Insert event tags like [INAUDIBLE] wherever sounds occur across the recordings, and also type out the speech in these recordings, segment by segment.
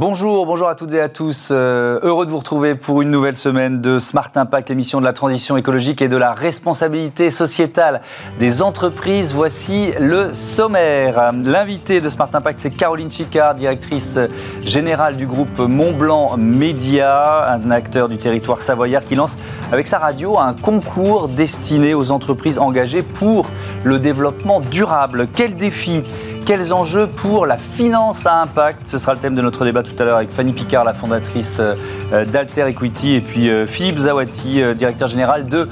Bonjour, bonjour à toutes et à tous. Euh, heureux de vous retrouver pour une nouvelle semaine de Smart Impact, l'émission de la transition écologique et de la responsabilité sociétale des entreprises. Voici le sommaire. L'invité de Smart Impact, c'est Caroline Chicard, directrice générale du groupe Montblanc Média, un acteur du territoire savoyard qui lance avec sa radio un concours destiné aux entreprises engagées pour le développement durable. Quel défi quels enjeux pour la finance à impact Ce sera le thème de notre débat tout à l'heure avec Fanny Picard, la fondatrice euh, euh, d'Alter Equity, et puis euh, Philippe Zawati, directeur général de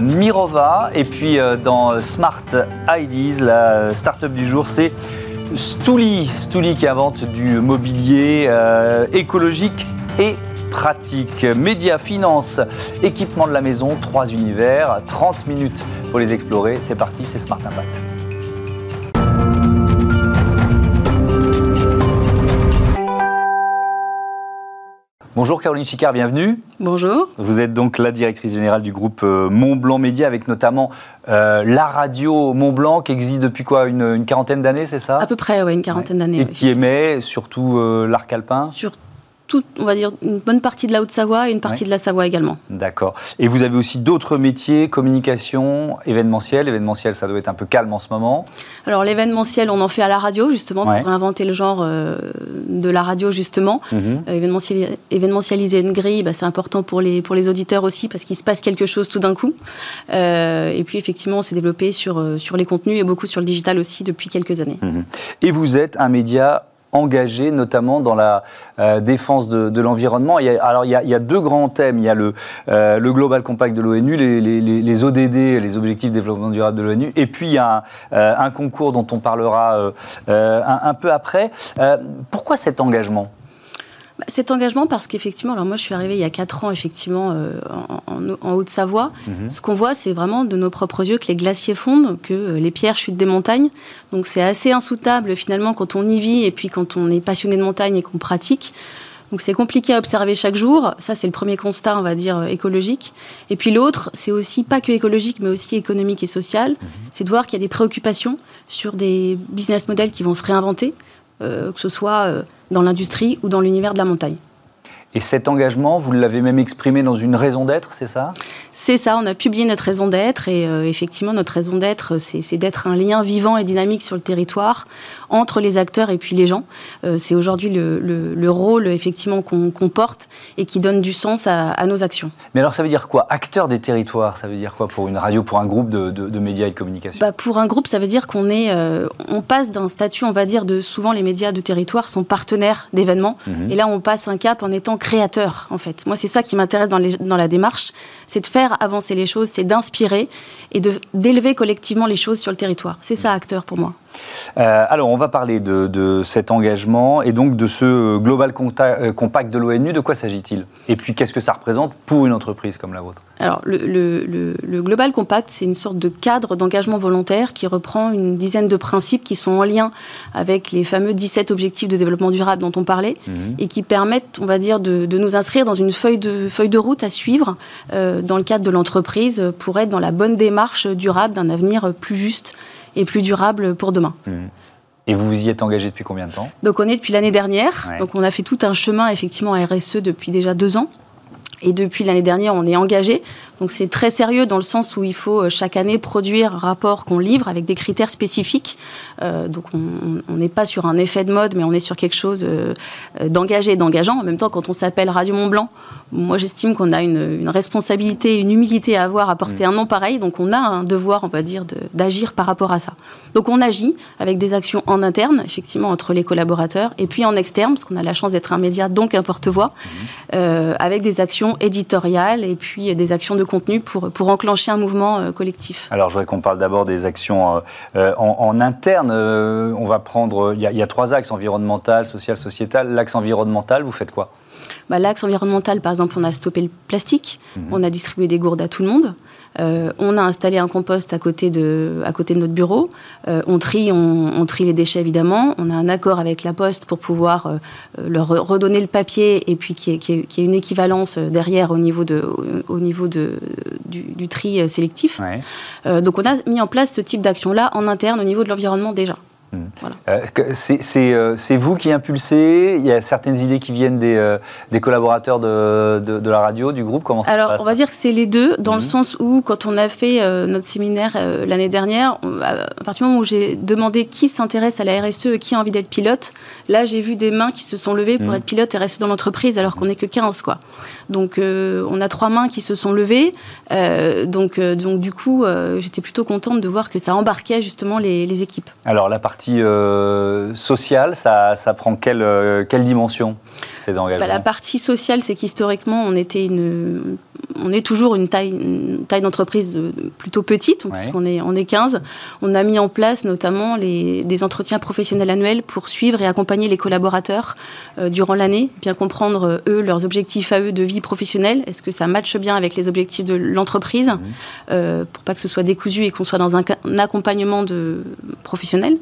Mirova. Et puis dans Smart IDs, la start-up du jour, c'est Stouli. Stouli qui invente du mobilier écologique et pratique. Médias, finance, équipement de la maison, trois univers, 30 minutes pour les explorer. C'est parti, c'est Smart Impact. Bonjour Caroline Chicard, bienvenue. Bonjour. Vous êtes donc la directrice générale du groupe euh, Montblanc Média avec notamment euh, la radio Montblanc qui existe depuis quoi une, quarantaine d'années, c'est ça? À peu près, oui, une quarantaine d'années. Et qui émet surtout euh, l'arc alpin? On va dire, une bonne partie de la Haute-Savoie et une partie de la Savoie également. D'accord. Et vous avez aussi d'autres métiers, communication, événementiel. Événementiel, ça doit être un peu calme en ce moment. Alors l'événementiel, on en fait à la radio, justement, pour inventer le genre euh, de la radio, justement. Mhm. Euh, événementialiser une grille, bah, c'est important pour les, pour les auditeurs aussi, parce qu'il se passe quelque chose tout d'un coup. Euh, et puis, effectivement, on s'est développé sur, sur les contenus et beaucoup sur le digital aussi depuis quelques années. Mhm. Et vous êtes un média engagé notamment dans la euh, défense de, l'environnement. Alors il y, a, deux grands thèmes. Il y a le, euh, Global Compact de l'ONU, les, les, ODD, les Objectifs de développement durable de l'ONU, et puis il y a un, euh, concours dont on parlera un, peu après. pourquoi cet engagement? Cet engagement, parce qu'effectivement, alors moi je suis arrivée il y a 4 ans, effectivement, euh, en, Haute-Savoie. Mhm. Ce qu'on voit, c'est vraiment de nos propres yeux que les glaciers fondent, que euh, les pierres chutent des montagnes. Donc c'est assez insoutenable finalement quand on y vit et puis quand on est passionné de montagne et qu'on pratique. Donc c'est compliqué à observer chaque jour. Ça, c'est le premier constat, on va dire, euh, écologique. Et puis l'autre, c'est aussi pas que écologique, mais aussi économique et social. Mhm. C'est de voir qu'il y a des préoccupations sur des business models qui vont se réinventer. Euh, que ce soit euh, dans l'industrie ou dans l'univers de la montagne. Et cet engagement, vous l'avez même exprimé dans une raison d'être, c'est ça? C'est ça, on a publié notre raison d'être et euh, effectivement notre raison d'être, c'est d'être un lien vivant et dynamique sur le territoire entre les acteurs et puis les gens. Euh, c'est aujourd'hui le, rôle effectivement qu'on porte et qui donne du sens à, nos actions. Mais alors ça veut dire quoi? Acteur des territoires, ça veut dire quoi pour une radio, pour un groupe de, médias et de communication? Bah, Pour un groupe, ça veut dire qu'on est, euh, on passe d'un statut, on va dire, de souvent les médias de territoire sont partenaires d'événements mhm. et là on passe un cap en étant créateur, en fait. Moi, c'est ça qui m'intéresse dans, la démarche, c'est de faire avancer les choses, c'est d'inspirer et d'élever collectivement les choses sur le territoire. C'est ça, acteur, pour moi. Euh, alors, on va parler de, cet engagement et donc de ce Global euh, Compact de l'ONU. De quoi s'agit-il? Et puis, qu'est-ce que ça représente pour une entreprise comme la vôtre? Alors, le, Global Compact, c'est une sorte de cadre d'engagement volontaire qui reprend une dizaine de principes qui sont en lien avec les fameux 17 objectifs de développement durable dont on parlait mhm. et qui permettent, on va dire, de, nous inscrire dans une feuille de, feuille de route à suivre euh, dans le cadre de l'entreprise pour être dans la bonne démarche durable d'un avenir plus juste et plus durable pour demain. Mmh. Et vous vous y êtes engagé depuis combien de temps? Donc on est depuis l'année dernière. Donc on a fait tout un chemin effectivement à RSE depuis déjà deux ans. Et depuis l'année dernière, on est engagé. Donc c'est très sérieux dans le sens où il faut euh, chaque année produire un rapport qu'on livre avec des critères spécifiques. Euh, donc on n'est pas sur un effet de mode, mais on est sur quelque chose euh, d'engagé et d'engageant. En même temps, quand on s'appelle Radio Mont Blanc, moi j'estime qu'on a une, responsabilité, une humilité à avoir à porter mm. un nom pareil. Donc on a un devoir, on va dire, d'agir par rapport à ça. Donc on agit avec des actions en interne, effectivement, entre les collaborateurs, et puis en externe, parce qu'on a la chance d'être un média, donc un porte-voix, mm. avec des actions éditoriales et puis des actions de contenu pour, enclencher un mouvement euh, collectif Alors, je voudrais qu'on parle d'abord des actions euh, euh, en, interne. on va prendre, il y, y, a trois axes, environnemental, social, sociétal. L'axe environnemental, vous faites quoi? Bah, L'axe environnemental, par exemple, on a stoppé le plastique, mhm. on a distribué des gourdes à tout le monde, euh, on a installé un compost à côté de, à côté de notre bureau, euh, on, trie, on, trie les déchets évidemment, on a un accord avec la Poste pour pouvoir euh, leur redonner le papier et puis qu'il y, ait une équivalence derrière au niveau, de, au niveau de, du, tri sélectif. donc on a mis en place ce type d'action-là en interne au niveau de l'environnement déjà. Euh, euh, c'est vous qui impulsez Il y a certaines idées qui viennent des, euh, des collaborateurs de, de, la radio, du groupe Comment ça Alors, se passe on va dire que c'est les deux, dans le mhm. sens où, quand on a fait notre séminaire l'année dernière, à partir du moment où j'ai demandé qui s'intéresse à la RSE et qui a envie d'être pilote, là, j'ai vu des mains qui se sont levées pour mhm. être pilote et rester dans l'entreprise, alors qu'on n'est que 15, quoi. Donc, on a trois mains qui se sont levées. donc, donc, du coup, j'étais plutôt contente de voir que ça embarquait justement les, les équipes. Alors, la partie euh, sociale, ça, prend quelle, euh, quelle dimension ces engagements bah, La partie sociale, c'est qu'historiquement, on était une, on est toujours une taille, taille d'entreprise plutôt petite, puisqu'on est, on est 15. On a mis en place notamment les, des entretiens professionnels annuels pour suivre et accompagner les collaborateurs euh, durant l'année, bien comprendre eux leurs objectifs à eux de vie professionnelle. Est-ce que ça matche bien avec les objectifs de l'entreprise, mmh. euh, pour pas que ce soit décousu et qu'on soit dans un, accompagnement de professionnel.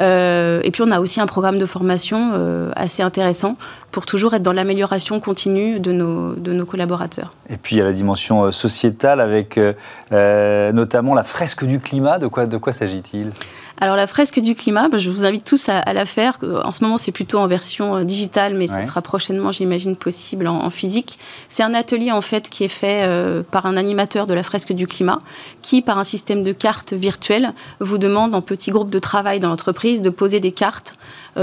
Euh, et puis on a aussi un programme de formation assez intéressant pour toujours être dans l'amélioration continue de nos, de nos collaborateurs. Et puis a la dimension euh, sociétale avec euh, euh, notamment la fresque du climat. De quoi s'agit-il? Alors la fresque du climat, bah, je vous invite tous à, la faire. En ce moment, c'est plutôt en version digitale, mais ce sera prochainement, j'imagine, possible en, physique. C'est un atelier en fait qui est fait par un animateur de la fresque du climat, qui, par un système de cartes virtuelles, vous demande en petits groupes de travail dans l'entreprise de poser des cartes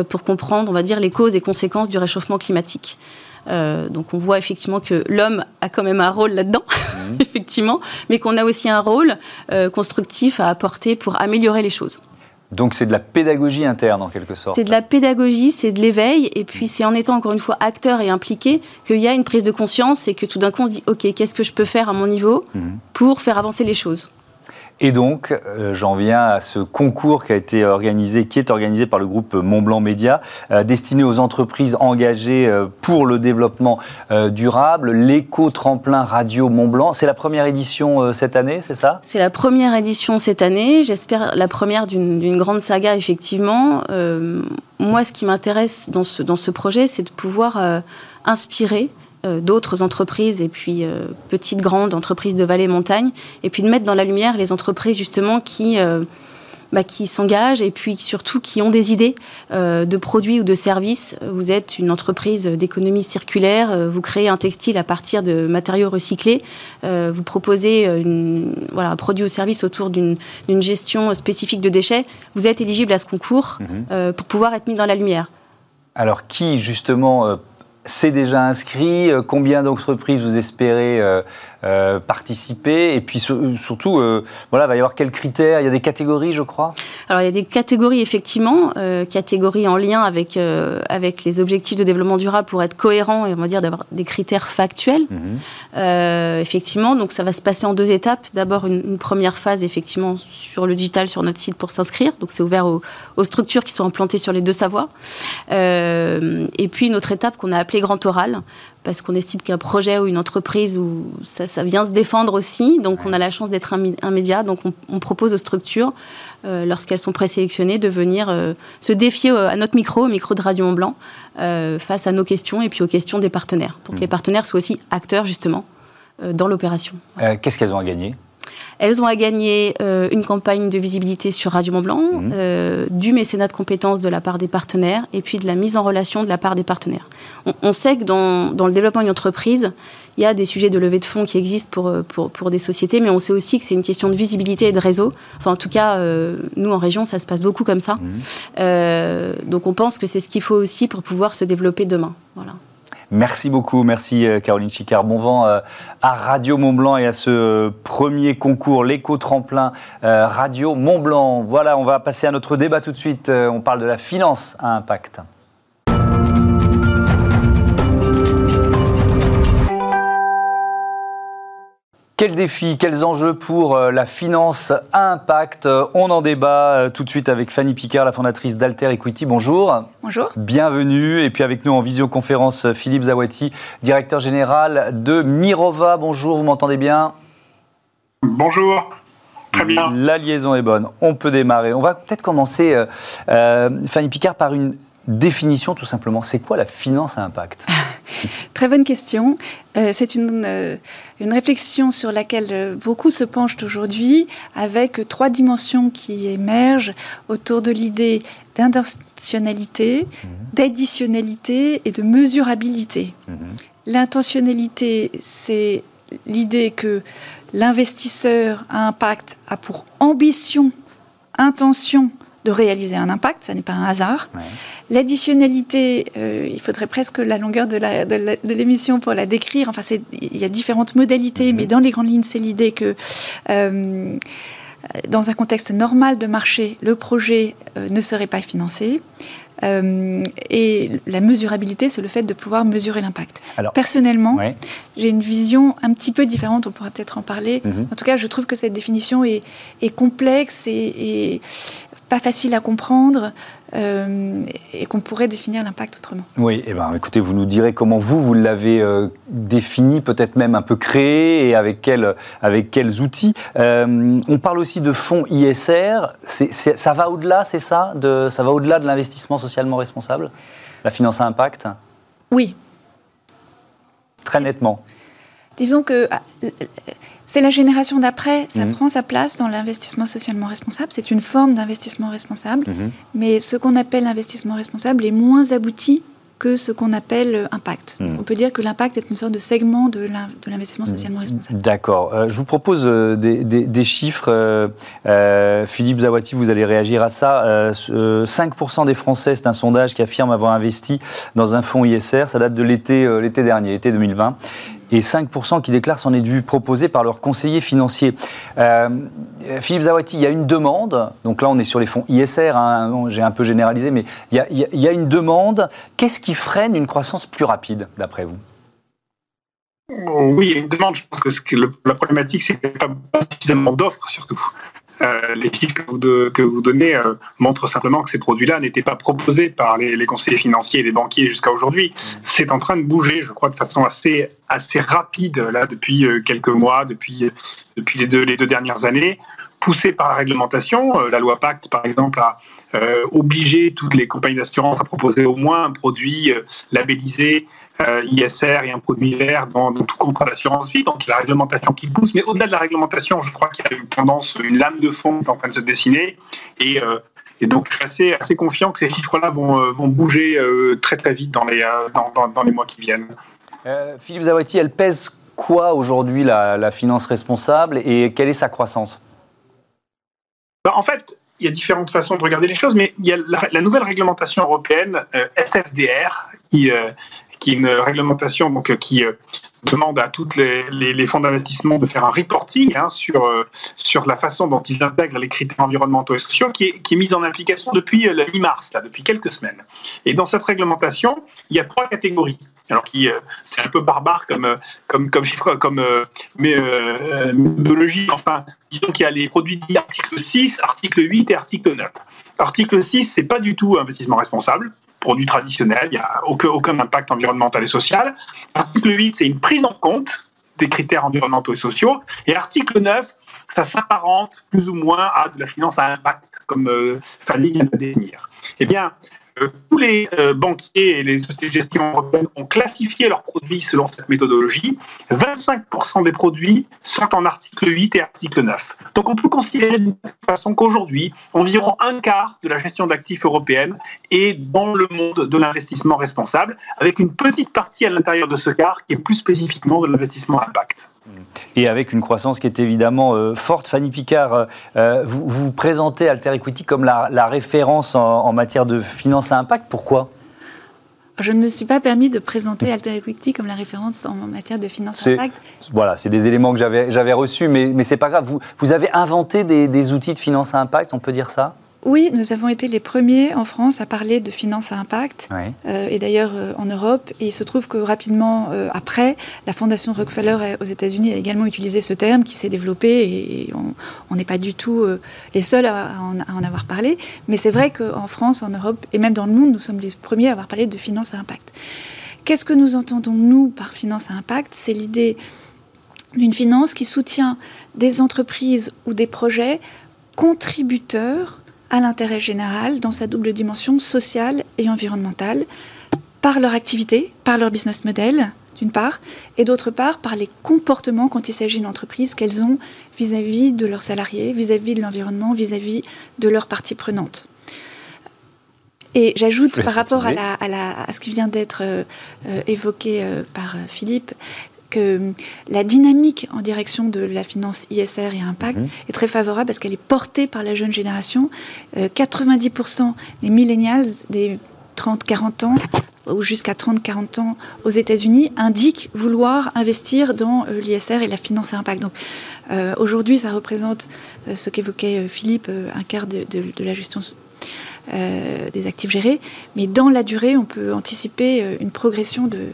pour comprendre, on va dire, les causes et conséquences du réchauffement climatique. Euh, donc on voit effectivement que l'homme a quand même un rôle là-dedans, mmh. [LAUGHS] effectivement, mais qu'on a aussi un rôle euh, constructif à apporter pour améliorer les choses. Donc c'est de la pédagogie interne en quelque sorte. C'est de la pédagogie, c'est de l'éveil, et puis c'est en étant encore une fois acteur et impliqué qu'il y a une prise de conscience et que tout d'un coup on se dit ok qu'est-ce que je peux faire à mon niveau mmh. pour faire avancer les choses? Et donc, euh, j'en viens à ce concours qui a été organisé, qui est organisé par le groupe Montblanc Média, euh, destiné aux entreprises engagées euh, pour le développement durable, l'éco-tremplin radio Montblanc. C'est la première édition cette année, c'est ça? C'est la première édition cette année. J'espère la première d'une grande saga, effectivement. moi, ce qui m'intéresse dans ce, projet, c'est de pouvoir inspirer d'autres entreprises et puis euh, petites, grandes entreprises de vallée montagne, et puis de mettre dans la lumière les entreprises justement qui, euh, bah, qui s'engagent et puis surtout qui ont des idées de produits ou de services. Vous êtes une entreprise d'économie circulaire, vous créez un textile à partir de matériaux recyclés, vous proposez une, voilà, un produit ou service autour d'une gestion spécifique de déchets, vous êtes éligible à ce concours mhm. pour pouvoir être mis dans la lumière. Alors qui justement c'est déjà inscrit. Euh, Combien d'entreprises vous espérez euh, euh, participer Et puis surtout, voilà, il va y avoir quels critères? Il y a des catégories, je crois Alors, il y a des catégories, effectivement, catégories en lien avec, avec les objectifs de développement durable pour être cohérent et on va dire d'avoir des critères factuels. Mhm. effectivement, donc ça va se passer en deux étapes. D'abord, une, première phase, effectivement, sur le digital, sur notre site pour s'inscrire. Donc, c'est ouvert aux, aux, structures qui sont implantées sur les deux savoirs. et puis, une autre étape qu'on a appelée grand oral, parce qu'on estime qu'un projet ou une entreprise, où ça, ça, vient se défendre aussi. Donc, on a la chance d'être un, média. Donc, on, propose aux structures, euh, lorsqu'elles sont présélectionnées, de venir euh, se défier à notre micro, au micro de Radio Mont Blanc, euh, face à nos questions et puis aux questions des partenaires, pour que les mmh. partenaires soient aussi acteurs, justement, dans l'opération. Qu'est-ce qu'elles ont à gagner? Elles ont à gagner euh, une campagne de visibilité sur Radio Mont Blanc, mhm. euh, du mécénat de compétences de la part des partenaires et puis de la mise en relation de la part des partenaires. On, sait que dans, dans, le développement d'une entreprise, il y a des sujets de levée de fonds qui existent pour, euh, pour, pour des sociétés, mais on sait aussi que c'est une question de visibilité et de réseau. Enfin, en tout cas, nous, en région, ça se passe beaucoup comme ça. Mhm. donc, on pense que c'est ce qu'il faut aussi pour pouvoir se développer demain. Voilà. Merci beaucoup, merci euh, Caroline Chicard. Bon vent euh, à Radio Mont Blanc et à ce euh, premier concours, l'éco-tremplin Radio Mont Blanc. Voilà, on va passer à notre débat tout de suite. On parle de la finance à impact. Quels défis, quels enjeux pour euh, la finance à impact On en débat euh, tout de suite avec Fanny Picard, la fondatrice d'Alter Equity. Bonjour. Bonjour. Bienvenue. Et puis avec nous en visioconférence, Philippe Zawati, directeur général de Mirova. Bonjour, vous m'entendez bien? Bonjour. Très bien. La liaison est bonne. On peut démarrer. On va peut-être commencer, euh, Fanny Picard, par une définition tout simplement. C'est quoi la finance à impact [LAUGHS] Très bonne question. Euh, c'est une, euh, une, réflexion sur laquelle euh, beaucoup se penchent aujourd'hui, avec trois dimensions qui émergent autour de l'idée d'intentionnalité, mhm. d'additionnalité et de mesurabilité. Mhm. L'intentionnalité, c'est l'idée que l'investisseur à impact a pour ambition, intention de réaliser un impact, ça n'est pas un hasard. L'additionnalité, euh, il faudrait presque la longueur de l'émission pour la décrire. Enfin, il y a différentes modalités, mhm. mais dans les grandes lignes, c'est l'idée que euh, dans un contexte normal de marché, le projet euh, ne serait pas financé. et la mesurabilité, c'est le fait de pouvoir mesurer l'impact. Personnellement, j'ai une vision un petit peu différente, on pourra peut-être en parler. Mhm. En tout cas, je trouve que cette définition est, complexe et, pas facile à comprendre euh, et qu'on pourrait définir l'impact autrement. Oui, et eh ben, écoutez, vous nous direz comment vous, vous l'avez euh, défini, peut-être même un peu créé et avec, quel, avec quels outils. Euh, on parle aussi de fonds ISR. ça va au-delà, c'est ça de, Ça va au-delà de l'investissement socialement responsable? La finance à impact? Oui. Très nettement. Disons que ah, c'est la génération d'après, ça mhm. prend sa place dans l'investissement socialement responsable. C'est une forme d'investissement responsable, mhm. mais ce qu'on appelle l'investissement responsable est moins abouti que ce qu'on appelle euh, impact. Mhm. On peut dire que l'impact est une sorte de segment de l'investissement socialement responsable. D'accord. Euh, je vous propose euh, des, chiffres. Philippe Zawati, vous allez réagir à ça. 5% des Français, c'est un sondage qui affirme avoir investi dans un fonds ISR. Ça date de l'été dernier, l'été 2020 et 5% qui déclarent s'en être vu proposer par leur conseiller financier. Euh, Philippe Zawati, il y a une demande, donc là on est sur les fonds ISR, hein, j'ai un peu généralisé, mais il y a, une demande. Qu'est-ce qui freine une croissance plus rapide, d'après vous? Oui, il y a une demande. Je pense que, la problématique, c'est qu'il n'y a pas suffisamment d'offres, surtout. Euh, les chiffres que vous, que vous donnez euh, montrent simplement que ces produits-là n'étaient pas proposés par les, conseillers financiers et les banquiers jusqu'à aujourd'hui. C'est en train de bouger, je crois, de façon assez, assez rapide là depuis euh, quelques mois, depuis, depuis les, deux, les deux dernières années poussé par la réglementation. la loi Pacte, par exemple, a obligé toutes les compagnies d'assurance à proposer au moins un produit labellisé euh, ISR et un produit vert dans, tout contrat d'assurance vie, donc la réglementation qui pousse. Mais au-delà de la réglementation, je crois qu'il y a une tendance, une lame de fond qui est en train de se dessiner. Et, euh, donc, je suis assez, assez confiant que ces chiffres-là vont, euh, vont bouger très très vite dans les, dans, dans, les mois qui viennent. Philippe Zawati, elle pèse quoi aujourd'hui la, finance responsable et quelle est sa croissance? Ben, En fait, il y a différentes façons de regarder les choses, mais il y a la, nouvelle réglementation européenne, SFDR, qui, qui est une réglementation donc, qui euh, demande à tous les, fonds d'investissement de faire un reporting hein, sur, euh, sur la façon dont ils intègrent les critères environnementaux et sociaux, qui est, mise en application depuis euh, la mi-mars, depuis quelques semaines. Et dans cette réglementation, il y a trois catégories. Alors qui c'est un peu barbare comme comme comme comme méthodologie. Enfin, disons qu'il y a les produits dits article 6, article 8 et article 9. Article 6, c'est pas du tout investissement responsable produit traditionnel, il n'y a aucun, aucun impact environnemental et social. Article 8, c'est une prise en compte des critères environnementaux et sociaux. Et article 9, ça s'apparente plus ou moins à de la finance à impact, comme euh, Fanny vient de définir. Eh bien, tous les euh, banquiers et les sociétés de gestion européennes ont classifié leurs produits selon cette méthodologie. 25% des produits sont en article 8 et article 9. Donc on peut considérer de façon qu'aujourd'hui, environ un quart de la gestion d'actifs européenne est dans le monde de l'investissement responsable, avec une petite partie à l'intérieur de ce quart qui est plus spécifiquement de l'investissement impact et avec une croissance qui est évidemment euh, forte. Fanny Picard, euh, euh, vous, vous, présentez Alter Equity comme la, référence en, matière de finance à impact. Pourquoi? Je ne me suis pas permis de présenter Alter Equity comme la référence en matière de finance à impact. Voilà, c'est des éléments que j'avais reçus, mais, mais ce n'est pas grave. Vous, vous avez inventé des, des outils de finance à impact, on peut dire ça? Oui, nous avons été les premiers en France à parler de finance à impact, euh, et d'ailleurs euh, en Europe. Et il se trouve que rapidement euh, après, la Fondation Rockefeller aux États-Unis a également utilisé ce terme qui s'est développé, et, on n'est pas du tout les seuls à, en, avoir parlé. Mais c'est vrai qu'en France, en Europe, et même dans le monde, nous sommes les premiers à avoir parlé de finance à impact. Qu'est-ce que nous entendons, nous, par finance à impact? C'est l'idée d'une finance qui soutient des entreprises ou des projets contributeurs à l'intérêt général dans sa double dimension sociale et environnementale, par leur activité, par leur business model, d'une part, et d'autre part par les comportements quand il s'agit d'une entreprise qu'elles ont vis-à-vis de leurs salariés, vis-à-vis de l'environnement, vis-à-vis de leurs parties prenantes. Et j'ajoute par rapport à, ce qui vient d'être euh, euh, évoqué euh, par Philippe, que la dynamique en direction de la finance ISR et impact mhm. est très favorable parce qu'elle est portée par la jeune génération. 90% des millennials, des 30-40 ans, ou jusqu'à 30-40 ans aux États-Unis indiquent vouloir investir dans euh, l'ISR et la finance à impact. Donc euh, aujourd'hui, ça représente euh, ce qu'évoquait Philippe, un quart de, la gestion des actifs gérés. Mais dans la durée, on peut anticiper une progression de,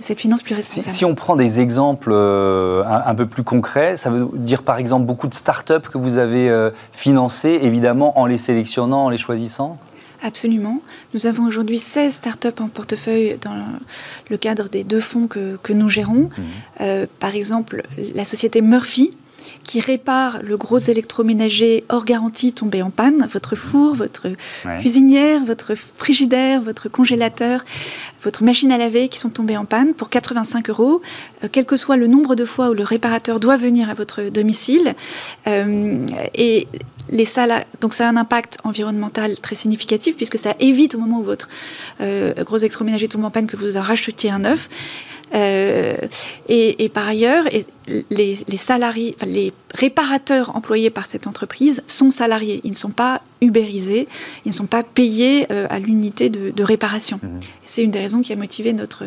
cette finance plus responsable. Si, on prend des exemples un, peu plus concrets, ça veut dire par exemple beaucoup de start-up que vous avez financées, évidemment en les sélectionnant, en les choisissant? Absolument. Nous avons aujourd'hui 16 startups en portefeuille dans le cadre des deux fonds que, nous gérons. Mhm. Euh, par exemple, la société Murphy, qui répare le gros électroménager hors garantie tombé en panne, votre four, votre cuisinière, votre frigidaire, votre congélateur, votre machine à laver qui sont tombés en panne pour 85 euros, euh, quel que soit le nombre de fois où le réparateur doit venir à votre domicile. Euh, et les salles, donc ça a un impact environnemental très significatif puisque ça évite au moment où votre euh, gros électroménager tombe en panne que vous en rachetiez un neuf. Euh, et, par ailleurs, les, salariés, les réparateurs employés par cette entreprise sont salariés. Ils ne sont pas ubérisés, ils ne sont pas payés euh, à l'unité de, réparation. Mmh. C'est une des raisons qui a motivé notre,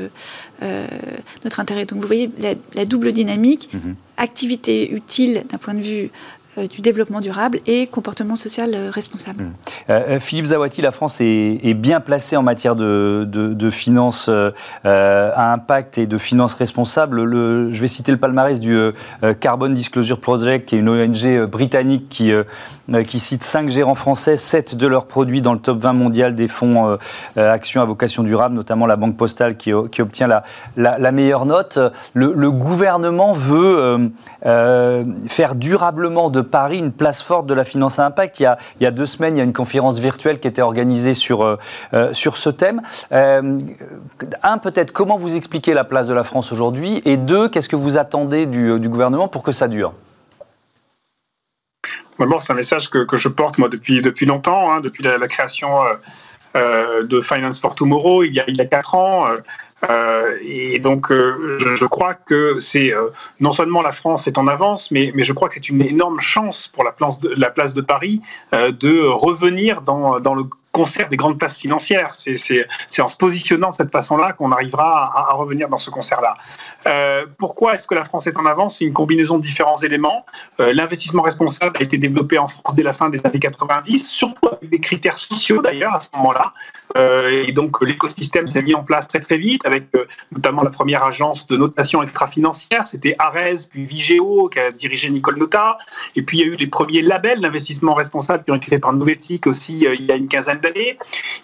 notre intérêt. Donc vous voyez la, double dynamique, mmh. activité utile d'un point de vue euh, du développement durable et comportement social euh, responsable. Mmh. Euh, Philippe Zawati, la France est, bien placée en matière de, finances à impact et de finances responsables. Le, je vais citer le palmarès du Carbon Disclosure Project, qui est une ONG britannique qui, cite 5 gérants français, 7 de leurs produits dans le top 20 mondial des fonds actions à vocation durable, notamment la Banque Postale qui, obtient la, meilleure note. Le gouvernement veut faire durablement de Paris une place forte de la finance à impact. Il y a, il y a deux semaines, il y a une conférence virtuelle qui était organisée sur, euh, euh, sur ce thème. Euh, un, peut-être, comment vous expliquez la place de la France aujourd'hui? Et deux, qu'est-ce que vous attendez du, du gouvernement pour que ça dure? Bon, c'est un message que, que, je porte moi depuis, depuis longtemps, hein, depuis la, création de Finance for Tomorrow il y a, il y a quatre ans. Euh, et donc, euh, je, crois que c'est euh, non seulement la France est en avance, mais, mais je crois que c'est une énorme chance pour la place de, la place de Paris de revenir dans, dans le concert des grandes places financières. C'est en se positionnant de cette façon-là qu'on arrivera à, revenir dans ce concert-là. Euh, pourquoi est-ce que la France est en avance? C'est une combinaison de différents éléments. Euh, l'investissement responsable a été développé en France dès la fin des années 90, surtout avec des critères sociaux d'ailleurs à ce moment-là. Euh, et donc l'écosystème s'est mis en place très très vite avec notamment la première agence de notation extra-financière, c'était Arez, puis Vigeo, qui a dirigé Nicole Nota. Et puis il y a eu les premiers labels d'investissement responsable qui ont été faits par Novetic aussi il y a une quinzaine d'années.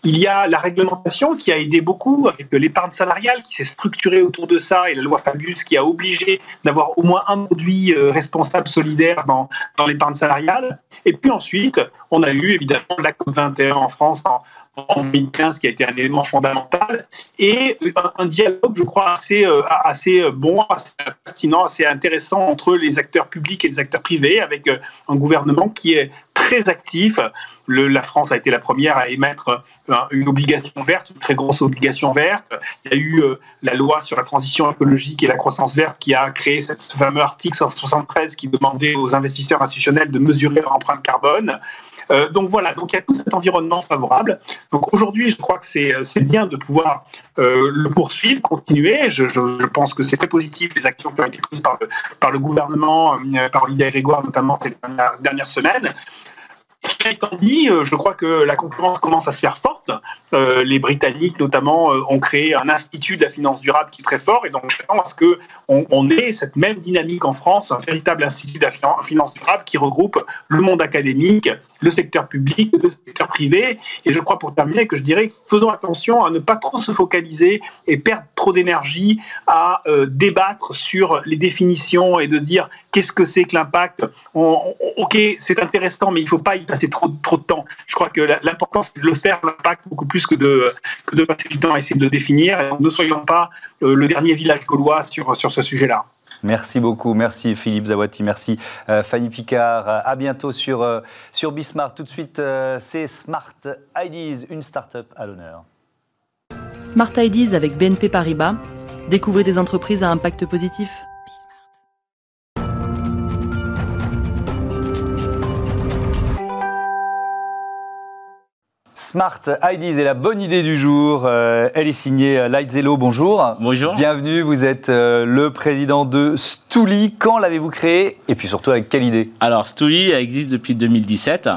Il y a la réglementation qui a aidé beaucoup avec l'épargne salariale qui s'est structurée autour de ça et la loi Fabius qui a obligé d'avoir au moins un produit euh, responsable solidaire dans, l'épargne salariale. Et puis ensuite, on a eu évidemment la COP21 en France en, en 2015 qui a été un élément fondamental et un, dialogue, je crois, assez, euh, assez bon, assez pertinent, assez intéressant entre les acteurs publics et les acteurs privés avec euh, un gouvernement qui est très actif. La France a été la première à émettre euh, une obligation verte, une très grosse obligation verte. Il y a eu la loi sur la transition écologique et la croissance verte qui a créé ce fameux article 173 qui demandait aux investisseurs institutionnels de mesurer leur empreinte carbone. Euh, donc voilà, donc il y a tout cet environnement favorable. Donc aujourd'hui, je crois que c'est bien de pouvoir euh, le poursuivre, continuer. Je, pense que c'est très positif les actions qui ont été prises par le, gouvernement, euh, par Olivier Grégoire notamment ces dernières semaines. Cela étant dit, euh, je crois que la concurrence commence à se faire forte. Euh, les Britanniques, notamment, euh, ont créé un institut de la finance durable qui est très fort, et donc à ce qu'on on ait cette même dynamique en France, un véritable institut de la finance durable qui regroupe le monde académique, le secteur public, le secteur privé. Et je crois, pour terminer, que je dirais faisons attention à ne pas trop se focaliser et perdre trop d'énergie à débattre sur les définitions et de dire qu'est-ce que c'est que l'impact. Ok, c'est intéressant, mais il ne faut pas y passer trop, trop de temps. Je crois que l'important, c'est de le faire, l'impact, beaucoup plus que de, que de passer du temps à essayer de le définir. Et ne soyons pas le dernier village gaulois sur, sur ce sujet-là. Merci beaucoup, merci Philippe Zawati, merci euh, Fanny Picard. Euh, à bientôt sur, euh, sur Bismart. Tout de suite, c'est Smart Ideas, une start-up à l'honneur. Smart Ideas avec BNP Paribas. Découvrez des entreprises à impact positif. Smart Ideas est la bonne idée du jour. Euh, elle est signée euh, Lightzelo. Bonjour. Bonjour. Bienvenue. Vous êtes euh, le président de Stouli. Quand l'avez-vous créé Et puis surtout, avec quelle idée? Alors, Stouli existe depuis 2017.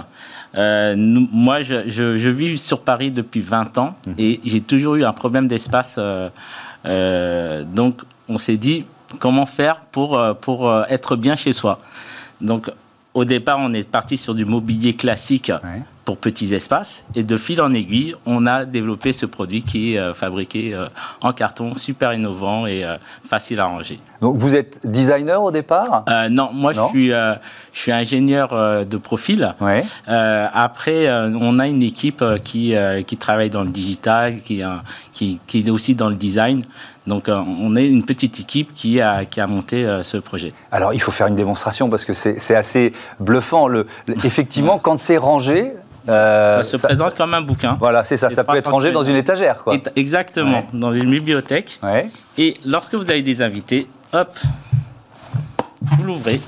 moi, je, vis sur Paris depuis 20 ans mhm. et j'ai toujours eu un problème d'espace. donc, on s'est dit comment faire pour, pour être bien chez soi? Donc, au départ, on est parti sur du mobilier classique pour petits espaces. Et de fil en aiguille, on a développé ce produit qui est euh, fabriqué euh, en carton, super innovant et euh, facile à ranger. Donc vous êtes designer au départ? Non, moi Je, suis, je suis ingénieur de profil. après, on a une équipe qui, qui travaille dans le digital, qui, qui, qui est aussi dans le design. Donc euh, on est une petite équipe qui a, qui a monté euh, ce projet. Alors il faut faire une démonstration parce que c'est assez bluffant. Le, effectivement, quand c'est rangé, euh, ça se présente comme un bouquin. Voilà, c'est ça. Ça peut être rangé dans une étagère. Quoi. Exactement, dans une bibliothèque. Et lorsque vous avez des invités, hop, vous l'ouvrez.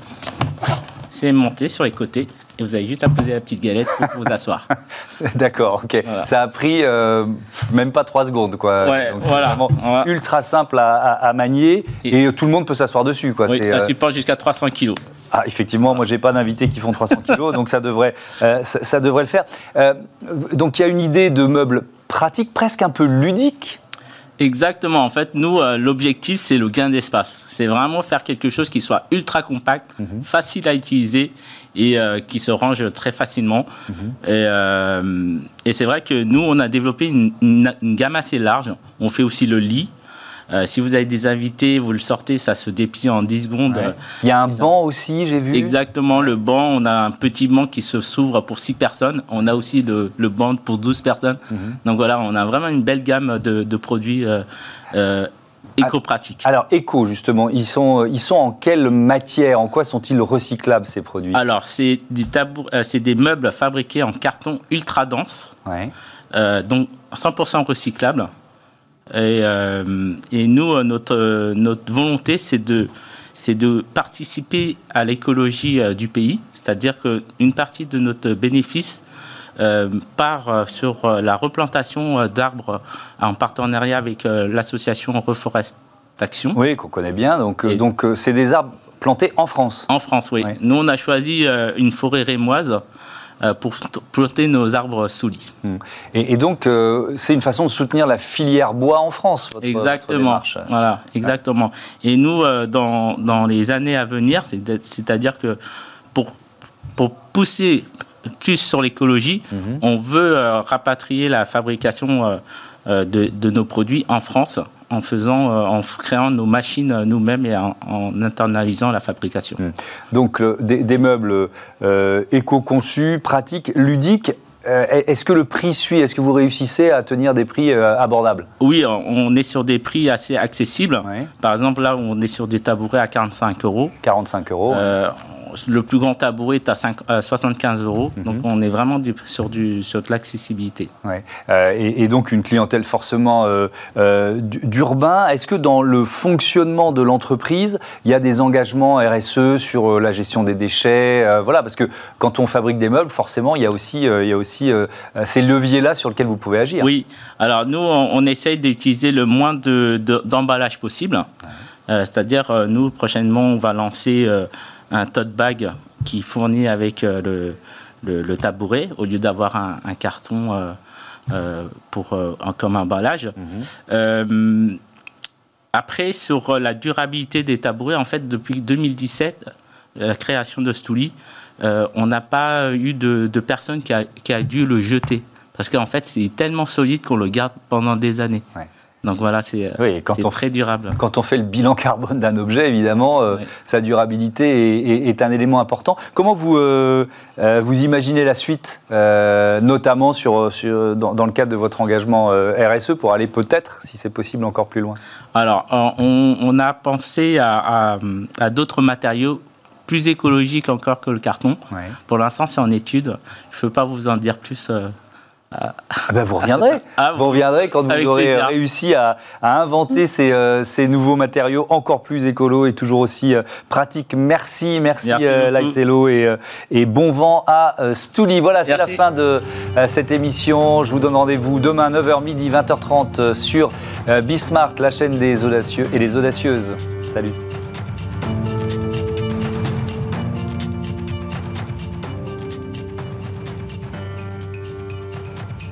C'est monté sur les côtés et vous avez juste à poser la petite galette pour vous asseoir. [LAUGHS] D'accord, ok. Ça a pris euh, même pas trois secondes, quoi. Ouais, voilà. ultra simple à, manier et, tout le monde peut s'asseoir dessus, quoi. Oui, ça euh, supporte jusqu'à 300 kilos. Ah, effectivement, moi, j'ai pas d'invités qui font 300 [LAUGHS] kilos, donc ça devrait, euh, ça, devrait le faire. donc, il y a une idée de meuble pratique, presque un peu ludique. Exactement. En fait, nous, l'objectif, c'est le gain d'espace. C'est vraiment faire quelque chose qui soit ultra compact, mhm. facile à utiliser et euh, qui se range très facilement. Mhm. Euh, et, c'est vrai que nous, on a développé une, gamme assez large. On fait aussi le lit. Euh, si vous avez des invités, vous le sortez, ça se déplie en 10 secondes. Il y a un banc aussi, j'ai vu. Exactement, le banc, on a un petit banc qui se s'ouvre pour 6 personnes. On a aussi le, le banc pour 12 personnes. Mhm. Donc voilà, on a vraiment une belle gamme de, de produits éco-pratique. Alors, éco, justement, ils sont, ils sont en quelle matière? En quoi sont-ils recyclables, ces produits? Alors, c'est des, euh, meubles fabriqués en carton ultra dense, euh, donc 100% recyclables. Et, euh, et, nous, notre, notre volonté, c'est de, c'est de participer à l'écologie du pays, c'est-à-dire qu'une partie de notre bénéfice part sur la replantation d'arbres en partenariat avec l'association Reforestation. Oui, qu'on connaît bien. Donc, donc c'est des arbres plantés en France. En France, oui. Nous, on a choisi une forêt rémoise pour planter nos arbres sous lit. Et, donc, c'est une façon de soutenir la filière bois en France, votre, Exactement. voilà, exactement. Et nous, dans, dans, les années à venir, c'est-à-dire que pour, pour pousser plus sur l'écologie, mhm. on veut euh, rapatrier la fabrication euh, euh, de, nos produits en France en faisant, en créant nos machines nous-mêmes et en, internalisant la fabrication. Mhm. Donc des, meubles éco-conçus, pratiques, ludiques. Est-ce que le prix suit? Est-ce que vous réussissez à tenir des prix abordables? Oui, on est sur des prix assez accessibles. Par exemple, là, on est sur des tabourets à 45 euros. 45 euros le plus grand tabouret est à, 75 euros. Mhm. Donc on est vraiment sur, du, sur de l'accessibilité. Euh, et, donc une clientèle forcément euh, euh, d'urbain. Est-ce que dans le fonctionnement de l'entreprise, il y a des engagements RSE sur la gestion des déchets Voilà, parce que quand on fabrique des meubles, forcément, il y a aussi, il y a aussi ces leviers-là sur lesquels vous pouvez agir. Oui. Alors nous, on, essaye d'utiliser le moins d'emballage de, possible. C'est-à-dire, nous, prochainement, on va lancer un tote bag qui fournit avec euh, le, le, tabouret au lieu d'avoir un, carton euh, euh, pour, comme emballage. Mhm. après, sur la durabilité des tabourets, en fait, depuis 2017, la création de Stouli, on n'a pas eu de, de personne qui a, qui a, dû le jeter. Parce qu'en fait, c'est tellement solide qu'on le garde pendant des années. Donc voilà, c'est oui, très durable. Quand on fait le bilan carbone d'un objet, évidemment, euh, sa durabilité est, un élément important. Comment vous, euh, euh, vous imaginez la suite, notamment sur, sur dans, le cadre de votre engagement RSE, pour aller peut-être, si c'est possible, encore plus loin? Alors, on, a pensé à, à, d'autres matériaux plus écologiques encore que le carton. Pour l'instant, c'est en étude. Je ne peux pas vous en dire plus ah. ben vous reviendrez. [LAUGHS] Ah, vous reviendrez quand vous aurez réussi à, inventer euh, ces, nouveaux matériaux encore plus écolos et toujours aussi euh, pratiques. Merci, merci, euh, Lightello et, et, bon vent à Stouli. Voilà, c'est la fin de cette émission. Je vous donne rendez-vous demain 9h midi 20h30 sur Bismarck, la chaîne des audacieux et des audacieuses. Salut.